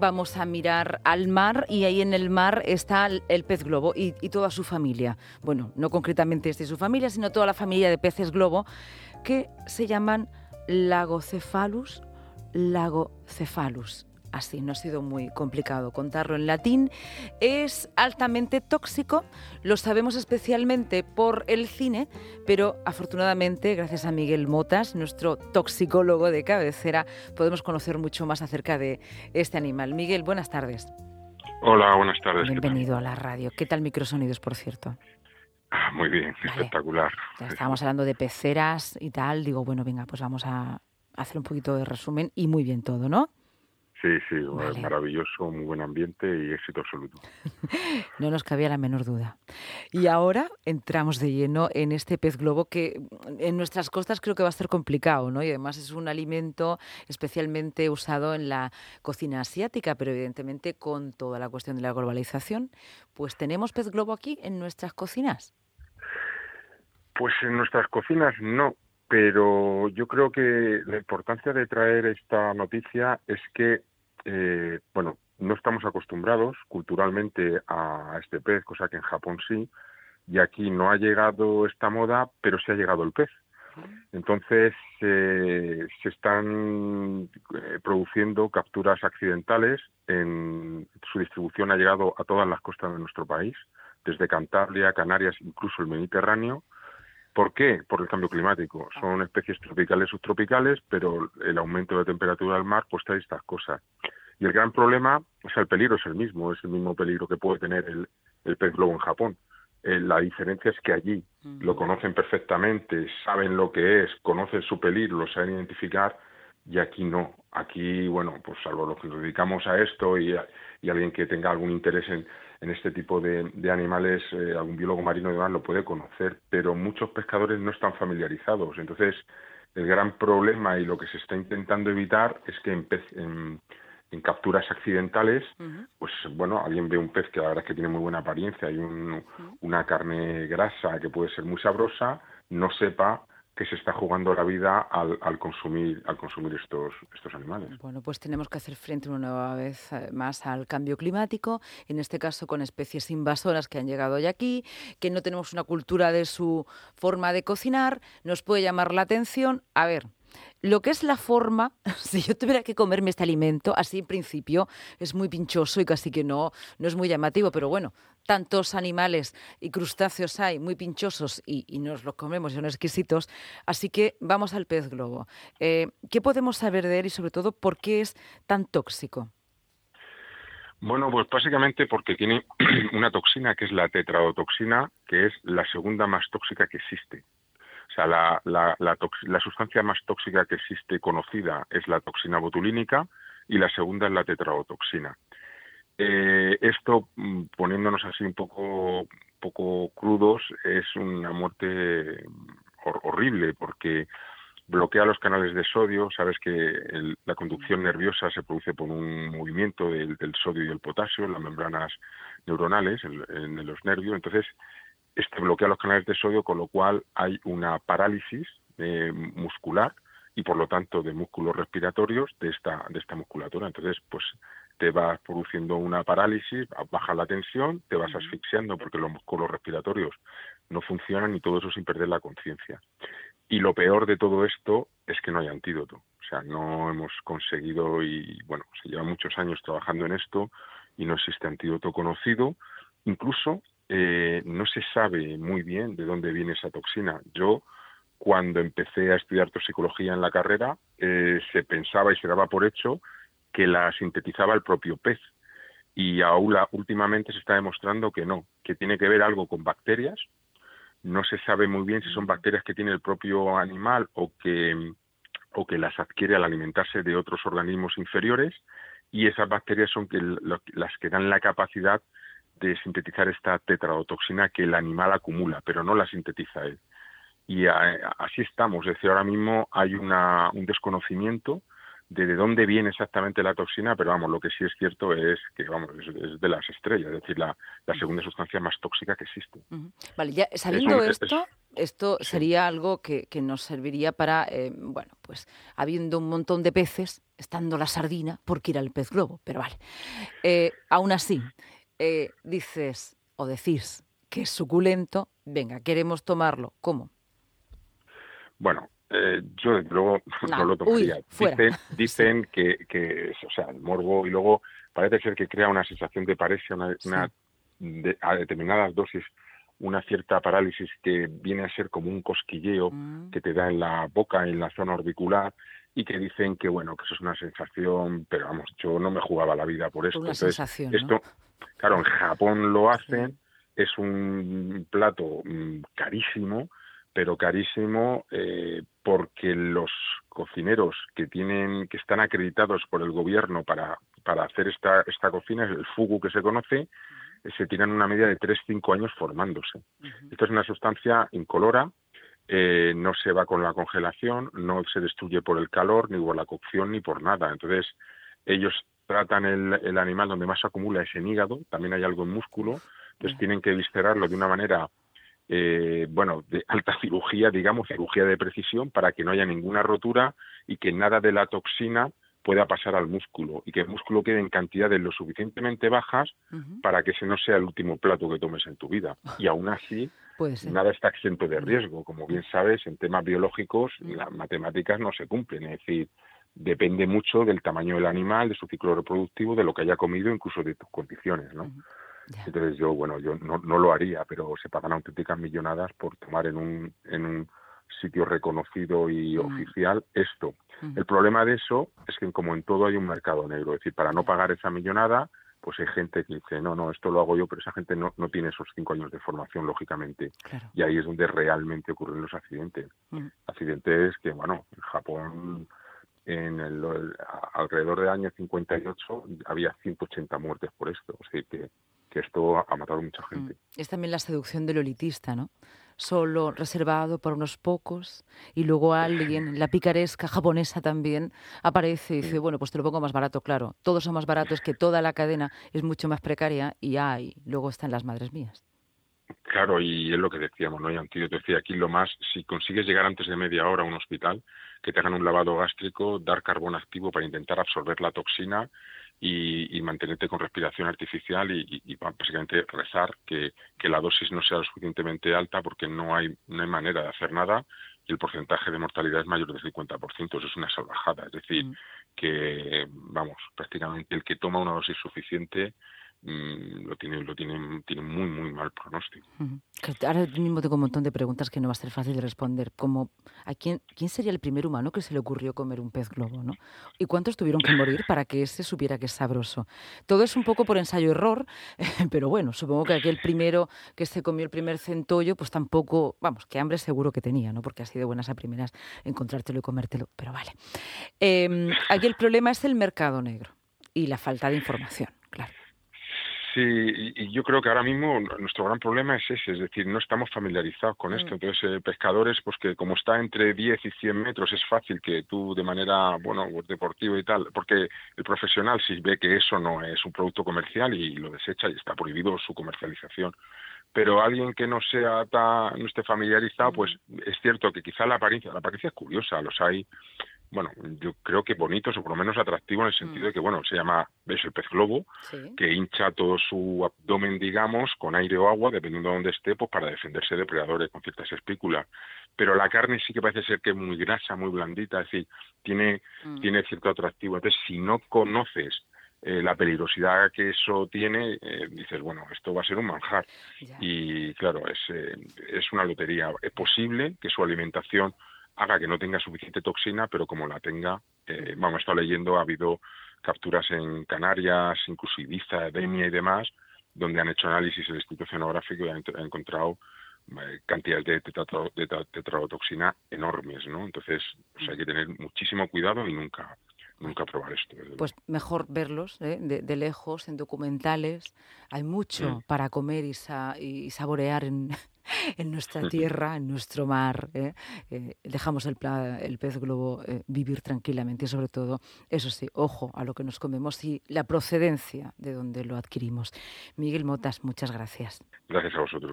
Vamos a mirar al mar y ahí en el mar está el, pez globo y, toda su familia. Bueno, no concretamente este su familia, sino toda la familia de peces globo que se llaman Lagocephalus lagocephalus así, no ha sido muy complicado contarlo en latín, es altamente tóxico, lo sabemos especialmente por el cine, pero afortunadamente, gracias a Miguel Motas, nuestro toxicólogo de cabecera, podemos conocer mucho más acerca de este animal. Miguel, buenas tardes. Hola, buenas tardes. Bienvenido a la radio. ¿Qué tal microsonidos, por cierto? Ah, muy bien, espectacular. Ya estábamos hablando de peceras y tal. Digo, bueno, venga, pues vamos a hacer un poquito de resumen y muy bien todo, ¿no? Sí, sí, maravilloso, muy buen ambiente y éxito absoluto. no nos cabía la menor duda. Y ahora entramos de lleno en este pez globo que en nuestras costas creo que va a ser complicado, ¿no? Y además es un alimento especialmente usado en la cocina asiática, pero evidentemente con toda la cuestión de la globalización, pues tenemos pez globo aquí en nuestras cocinas. Pues en nuestras cocinas no, pero yo creo que la importancia de traer esta noticia es que eh, bueno, no estamos acostumbrados culturalmente a este pez, cosa que en Japón sí, y aquí no ha llegado esta moda, pero sí ha llegado el pez. Entonces eh, se están eh, produciendo capturas accidentales. En, su distribución ha llegado a todas las costas de nuestro país, desde Cantabria, Canarias, incluso el Mediterráneo. ¿Por qué? Por el cambio climático. Son especies tropicales subtropicales, pero el aumento de la temperatura del mar pues trae estas cosas. Y el gran problema, o sea, el peligro es el mismo, es el mismo peligro que puede tener el, el pez globo en Japón. Eh, la diferencia es que allí lo conocen perfectamente, saben lo que es, conocen su peligro, lo saben identificar, y aquí no. Aquí, bueno, pues salvo los que nos dedicamos a esto y, alguien que tenga algún interés en, en este tipo de, animales, eh, algún biólogo marino demás lo puede conocer, pero muchos pescadores no están familiarizados. Entonces, el gran problema y lo que se está intentando evitar es que en, en, en capturas accidentales, pues bueno, alguien ve un pez que la verdad es que tiene muy buena apariencia y una carne grasa que puede ser muy sabrosa, no sepa que se está jugando la vida al, al, consumir al consumir estos estos animales. Bueno, pues tenemos que hacer frente una nueva vez más al cambio climático, en este caso con especies invasoras que han llegado hoy aquí, que no tenemos una cultura de su forma de cocinar, nos puede llamar la atención. A ver, lo que es la forma, si yo tuviera que comerme este alimento, así en principio es muy pinchoso y casi que no, no es muy llamativo, pero bueno, tantos animales y crustáceos hay muy pinchosos y, nos los comemos y son exquisitos, así que vamos al pez globo. Eh, ¿Qué podemos saber de él y sobre todo por qué es tan tóxico? Bueno, pues básicamente porque tiene una toxina que es la tetradotoxina, que es la segunda más tóxica que existe. O sea, la, la, la, sustancia más tóxica que existe conocida es la toxina botulínica y la segunda es la tetraotoxina. Eh, esto, mm, poniéndonos así un poco, poco crudos, es una muerte horrible porque bloquea los canales de sodio. Sabes que la conducción nerviosa se produce por un movimiento del, sodio y el potasio en las membranas neuronales, en los nervios. Entonces, este bloquea los canales de sodio, con lo cual hay una parálisis eh, muscular y por lo tanto de músculos respiratorios de esta, de esta musculatura. Entonces, pues te vas produciendo una parálisis, baja la tensión, te vas asfixiando porque los músculos respiratorios no funcionan y todo eso sin perder la conciencia. Y lo peor de todo esto es que no hay antídoto. O sea, no hemos conseguido y, bueno, se lleva muchos años trabajando en esto y no existe antídoto conocido. Incluso eh, no se sabe muy bien de dónde viene esa toxina. Yo, cuando empecé a estudiar toxicología en la carrera, eh, se pensaba y se daba por hecho que la sintetizaba el propio pez. Y ahora últimamente se está demostrando que no, que tiene que ver algo con bacterias. No se sabe muy bien si son bacterias que tiene el propio animal o que, o que las adquiere al alimentarse de otros organismos inferiores. Y esas bacterias son que, las que dan la capacidad de sintetizar esta tetradotoxina que el animal acumula, pero no la sintetiza él. Y así estamos, es decir, ahora mismo hay una, un desconocimiento de, de dónde viene exactamente la toxina, pero vamos, lo que sí es cierto es que vamos, es, de las estrellas, es decir, la, la, segunda sustancia más tóxica que existe. Vale, ya sabiendo esto, esto sería algo que, nos serviría para, eh, bueno, pues habiendo un montón de peces, estando la sardina, porque ir al pez globo, pero vale. Eh, aún así, eh, dices o decís que es suculento, venga, queremos tomarlo, ¿cómo? Bueno, yo desde luego no, lo tomaría. dicen, que, que, o sea, el morbo y luego parece ser que crea una sensación de pareja, una, a determinadas dosis una cierta parálisis que viene a ser como un cosquilleo mm. que te da en la boca, en la zona orbicular, y que dicen que bueno, que eso es una sensación, pero vamos, yo no me jugaba la vida por esto. esto, claro, en Japón lo hacen, es un plato mm, carísimo, pero carísimo eh, porque los cocineros que tienen, que están acreditados por el gobierno para, para hacer esta, esta cocina, el fugu que se conoce, se tiran una media de 3-5 años formándose. Esto es una sustancia incolora, eh, no se va con la congelación, no se destruye por el calor, ni por la cocción, ni por nada. Entonces, ellos tratan el, animal donde más se acumula es en hígado, también hay algo en músculo, entonces tienen que viscerarlo de una manera, eh, bueno, de alta cirugía, digamos, cirugía de precisión, para que no haya ninguna rotura y que nada de la toxina pueda pasar al músculo y que el músculo quede en cantidades lo suficientemente bajas para que ese no sea el último plato que tomes en tu vida. Y aún así, nada está exento de riesgo. Como bien sabes, en temas biológicos las matemáticas no se cumplen. Es decir, depende mucho del tamaño del animal, de su ciclo reproductivo, de lo que haya comido, incluso de tus condiciones, ¿no? Entonces yo, bueno, yo no, no lo haría, pero se pagan auténticas millonadas por tomar en un, en un sitio reconocido y mm. oficial esto. El problema de eso es que como en todo hay un mercado negro, es decir, para no pagar esa millonada, pues hay gente que dice, no, no, esto lo hago yo, pero esa gente no, no tiene esos cinco años de formación, lógicamente. Y ahí es donde realmente ocurren los accidentes. Mm. Accidentes que, bueno, en Japón, en el, alrededor del año 58, había 180 muertes por esto. O sea, que, que esto ha matado a mucha gente. Es también la seducción del elitista, ¿no? solo reservado para unos pocos y luego alguien, la picaresca japonesa también, aparece y dice, bueno, pues te lo pongo más barato, claro. Todos son más baratos, que toda la cadena es mucho más precaria y hay, luego están las madres mías. Claro, y es lo que decíamos, ¿no? Y te decía aquí lo más, si consigues llegar antes de media hora a un hospital, que te hagan un lavado gástrico, dar carbón activo para intentar absorber la toxina y, mantenerte con respiración artificial y, básicamente rezar que, la dosis no sea lo suficientemente alta porque no hay, no hay manera de hacer nada y el porcentaje de mortalidad es mayor del 50%. Eso es una salvajada. Es decir, mm. que, vamos, prácticamente el que toma una dosis suficiente Mm, lo tiene lo tienen tiene muy muy mal pronóstico. Ahora mismo tengo un montón de preguntas que no va a ser fácil de responder como quién quién sería el primer humano que se le ocurrió comer un pez globo no y cuántos tuvieron que morir para que ese supiera que es sabroso todo es un poco por ensayo error pero bueno supongo que aquel primero que se comió el primer centollo pues tampoco vamos que hambre seguro que tenía no porque ha sido buenas a primeras encontrártelo y comértelo pero vale. Eh, aquí el problema es el mercado negro y la falta de información claro Sí, y, yo creo que ahora mismo nuestro gran problema es ese, es decir, no estamos familiarizados con esto. Mm. Entonces, eh, pescadores, pues que como está entre 10 y 100 metros, es fácil que tú de manera, bueno, pues, deportiva y tal, porque el profesional si ve que eso no es un producto comercial y lo desecha y está prohibido su comercialización. Pero alguien que no sea no esté familiarizado, pues mm. es cierto que quizá la apariencia, la apariencia es curiosa, los hay bueno, yo creo que bonitos o por lo menos atractivo en el sentido de mm. que, bueno, se llama, ves el pez globo, que hincha todo su abdomen, digamos, con aire o agua, dependiendo de dónde esté, pues para defenderse de depredadores con ciertas espículas. Pero la carne sí que parece ser que es muy grasa, muy blandita, es decir, tiene, mm. tiene cierto atractivo. Entonces, si no conoces eh, la peligrosidad que eso tiene, eh, dices, bueno, esto va a ser un manjar. Y claro, es, eh, es una lotería. Es posible que su alimentación haga que no tenga suficiente toxina, pero como la tenga, eh, vamos, he estado leyendo, ha habido capturas en Canarias, incluso Ibiza, Denia y demás, donde han hecho análisis el Instituto Oceanográfico y han, encontrado eh, cantidades de, tetradotoxina enormes, ¿no? Entonces, pues hay que tener muchísimo cuidado y nunca nunca probar esto. Pues mejor verlos ¿eh? de, lejos, en documentales. Hay mucho mm. para comer y, y saborear en, en nuestra tierra, en nuestro mar. ¿eh? Eh, dejamos el, el, pez globo eh, vivir tranquilamente y sobre todo, eso sí, ojo a lo que nos comemos y la procedencia de donde lo adquirimos. Miguel Motas, muchas gracias. Gracias a vosotros.